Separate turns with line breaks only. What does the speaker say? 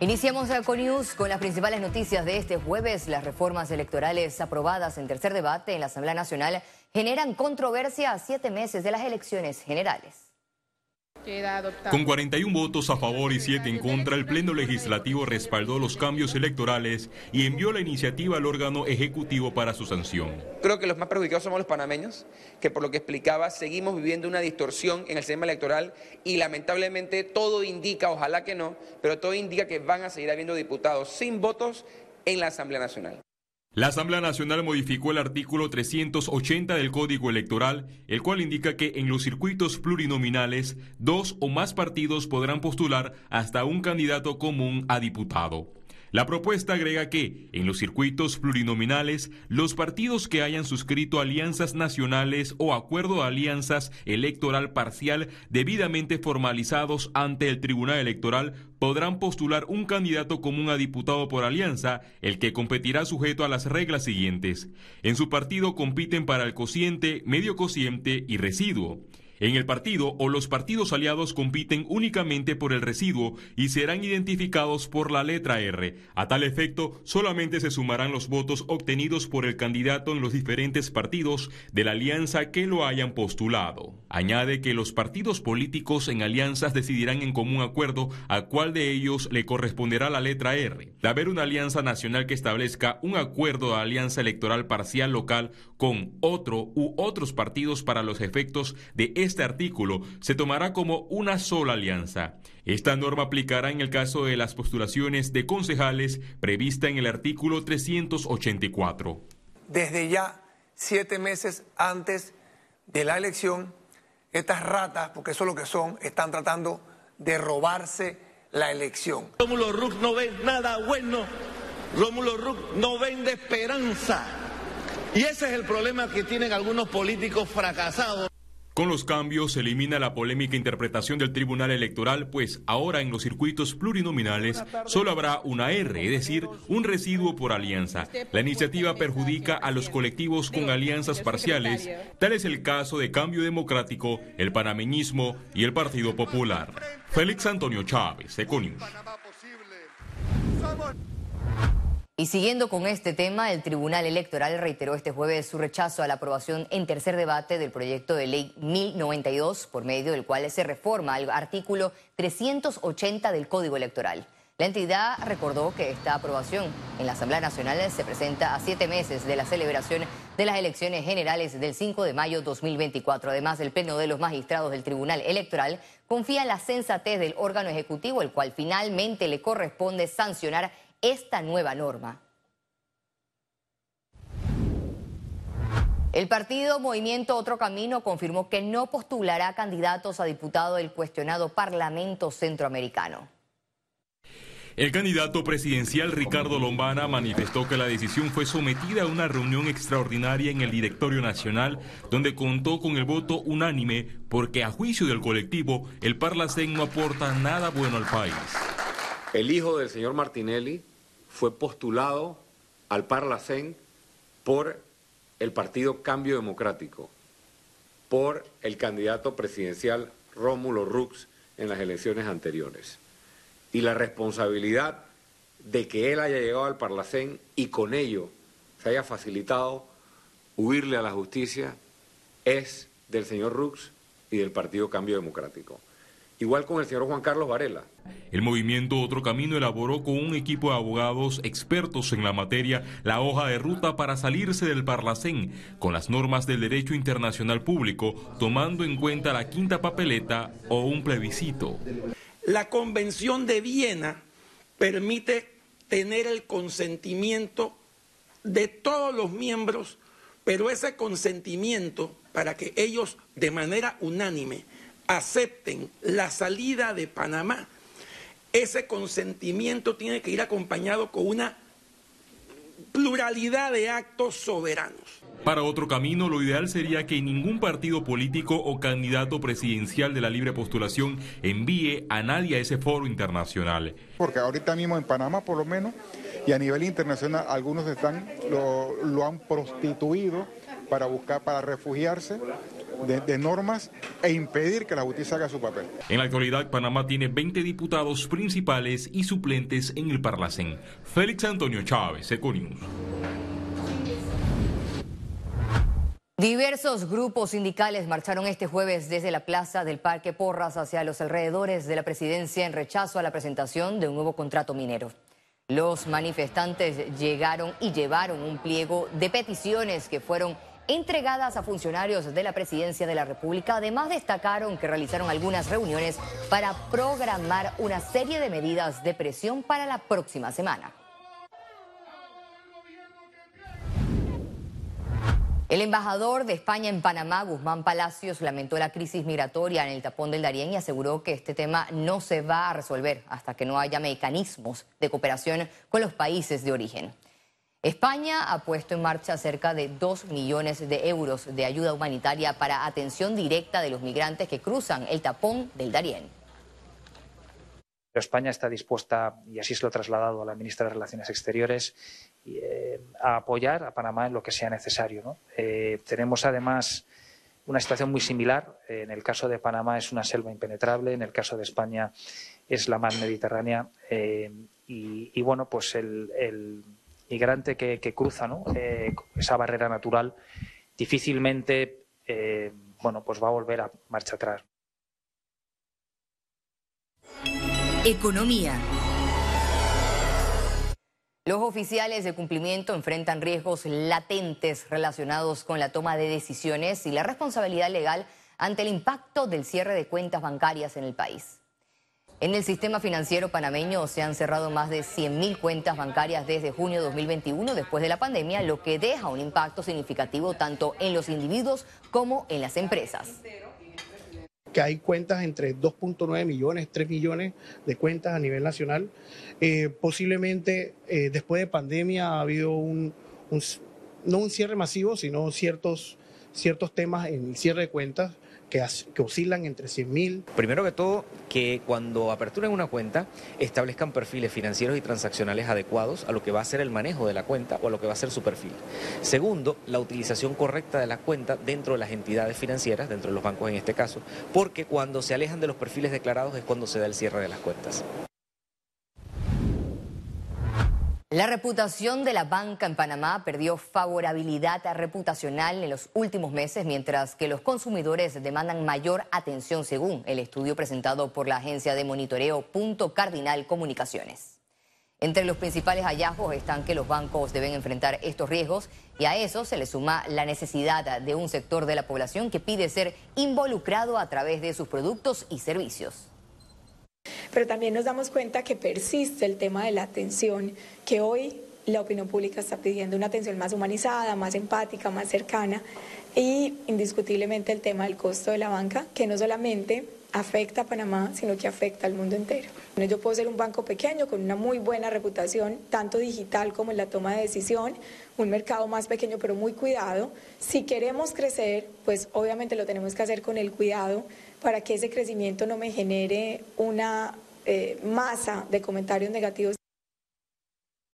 Iniciamos con con las principales noticias de este jueves. Las reformas electorales aprobadas en tercer debate en la Asamblea Nacional generan controversia a siete meses de las elecciones generales.
Con 41 votos a favor y 7 en contra, el Pleno Legislativo respaldó los cambios electorales y envió la iniciativa al órgano ejecutivo para su sanción.
Creo que los más perjudicados somos los panameños, que por lo que explicaba, seguimos viviendo una distorsión en el sistema electoral y lamentablemente todo indica, ojalá que no, pero todo indica que van a seguir habiendo diputados sin votos en la Asamblea Nacional.
La Asamblea Nacional modificó el artículo 380 del Código Electoral, el cual indica que en los circuitos plurinominales dos o más partidos podrán postular hasta un candidato común a diputado. La propuesta agrega que, en los circuitos plurinominales, los partidos que hayan suscrito alianzas nacionales o acuerdo de alianzas electoral parcial debidamente formalizados ante el Tribunal Electoral podrán postular un candidato común a diputado por alianza, el que competirá sujeto a las reglas siguientes. En su partido compiten para el cociente, medio cociente y residuo. En el partido o los partidos aliados compiten únicamente por el residuo y serán identificados por la letra R. A tal efecto, solamente se sumarán los votos obtenidos por el candidato en los diferentes partidos de la alianza que lo hayan postulado. Añade que los partidos políticos en alianzas decidirán en común acuerdo a cuál de ellos le corresponderá la letra R. De haber una alianza nacional que establezca un acuerdo de alianza electoral parcial local con otro u otros partidos para los efectos de este artículo se tomará como una sola alianza. Esta norma aplicará en el caso de las postulaciones de concejales prevista en el artículo 384.
Desde ya, siete meses antes de la elección, estas ratas, porque eso es lo que son, están tratando de robarse la elección.
Rómulo Rux no ve nada bueno. Rómulo Rux no vende esperanza. Y ese es el problema que tienen algunos políticos fracasados.
Con los cambios se elimina la polémica interpretación del Tribunal Electoral, pues ahora en los circuitos plurinominales solo habrá una R, es decir, un residuo por alianza. La iniciativa perjudica a los colectivos con alianzas parciales, tal es el caso de Cambio Democrático, el Panameñismo y el Partido Popular. Félix Antonio Chávez, Econius.
Y siguiendo con este tema, el Tribunal Electoral reiteró este jueves su rechazo a la aprobación en tercer debate del proyecto de ley 1092, por medio del cual se reforma el artículo 380 del Código Electoral. La entidad recordó que esta aprobación en la Asamblea Nacional se presenta a siete meses de la celebración de las elecciones generales del 5 de mayo 2024. Además, el Pleno de los Magistrados del Tribunal Electoral confía en la sensatez del órgano ejecutivo, el cual finalmente le corresponde sancionar esta nueva norma. El partido Movimiento Otro Camino confirmó que no postulará candidatos a diputado del cuestionado Parlamento Centroamericano.
El candidato presidencial Ricardo Lombana manifestó que la decisión fue sometida a una reunión extraordinaria en el Directorio Nacional, donde contó con el voto unánime porque a juicio del colectivo, el Parlacén no aporta nada bueno al país.
El hijo del señor Martinelli fue postulado al Parlacén por el Partido Cambio Democrático, por el candidato presidencial Rómulo Rux en las elecciones anteriores. Y la responsabilidad de que él haya llegado al Parlacén y con ello se haya facilitado huirle a la justicia es del señor Rux y del Partido Cambio Democrático. Igual con el señor Juan Carlos Varela.
El movimiento Otro Camino elaboró con un equipo de abogados expertos en la materia la hoja de ruta para salirse del Parlacén con las normas del derecho internacional público, tomando en cuenta la quinta papeleta o un plebiscito.
La Convención de Viena permite tener el consentimiento de todos los miembros, pero ese consentimiento para que ellos de manera unánime acepten la salida de Panamá, ese consentimiento tiene que ir acompañado con una pluralidad de actos soberanos.
Para otro camino, lo ideal sería que ningún partido político o candidato presidencial de la libre postulación envíe a nadie a ese foro internacional.
Porque ahorita mismo en Panamá, por lo menos, y a nivel internacional, algunos están lo, lo han prostituido para buscar, para refugiarse de, normas e impedir que la justicia haga su papel.
En la actualidad, Panamá tiene 20 diputados principales y suplentes en el Parlacén. Félix Antonio Chávez, Econius.
Diversos grupos sindicales marcharon este jueves desde la plaza del Parque Porras hacia los alrededores de la presidencia en rechazo a la presentación de un nuevo contrato minero. Los manifestantes llegaron y llevaron un pliego de peticiones que fueron entregadas a funcionarios de la presidencia de la República. Además, destacaron que realizaron algunas reuniones para programar una serie de medidas de presión para la próxima semana. El embajador de España en Panamá, Guzmán Palacios, lamentó la crisis migratoria en el tapón del Darién y aseguró que este tema no se va a resolver hasta que no haya mecanismos de cooperación con los países de origen. España ha puesto en marcha cerca de 2 millones de euros de ayuda humanitaria para atención directa de los migrantes que cruzan el tapón del Darién.
España está dispuesta, y así se lo ha trasladado a la ministra de Relaciones Exteriores, eh, a apoyar a Panamá en lo que sea necesario. Eh, tenemos además una situación muy similar. en el caso de Panamá es una selva impenetrable, en el caso de España es la mar Mediterránea. Eh, y, bueno, pues el, migrante que, cruza esa barrera natural difícilmente bueno, pues va a volver a marcha atrás.
Economía. Los oficiales de cumplimiento enfrentan riesgos latentes relacionados con la toma de decisiones y la responsabilidad legal ante el impacto del cierre de cuentas bancarias en el país. En el sistema financiero panameño se han cerrado más de 100.000 cuentas bancarias desde junio de 2021 después de la pandemia, lo que deja un impacto significativo tanto en los individuos como en las empresas
que hay cuentas entre 2.9 millones, 3 millones de cuentas a nivel nacional. Eh, posiblemente eh, después de pandemia ha habido un, no un cierre masivo, sino ciertos, ciertos temas en el cierre de cuentas que, oscilan entre 100 mil.
Primero que todo, que cuando aperturen una cuenta establezcan perfiles financieros y transaccionales adecuados a lo que va a ser el manejo de la cuenta o a lo que va a ser su perfil. Segundo, la utilización correcta de la cuenta dentro de las entidades financieras, dentro de los bancos en este caso, porque cuando se alejan de los perfiles declarados es cuando se da el cierre de las cuentas.
La reputación de la banca en Panamá perdió favorabilidad reputacional en los últimos meses, mientras que los consumidores demandan mayor atención, según el estudio presentado por la agencia de monitoreo Punto Cardinal Comunicaciones. Entre los principales hallazgos están que los bancos deben enfrentar estos riesgos y a eso se le suma la necesidad de un sector de la población que pide ser involucrado a través de sus productos y servicios
pero también nos damos cuenta que persiste el tema de la atención, que hoy la opinión pública está pidiendo una atención más humanizada, más empática, más cercana y indiscutiblemente el tema del costo de la banca, que no solamente afecta a Panamá, sino que afecta al mundo entero. Yo puedo ser un banco pequeño con una muy buena reputación, tanto digital como en la toma de decisión, un mercado más pequeño pero muy cuidado. Si queremos crecer, pues obviamente lo tenemos que hacer con el cuidado para que ese crecimiento no me genere una eh, masa de comentarios negativos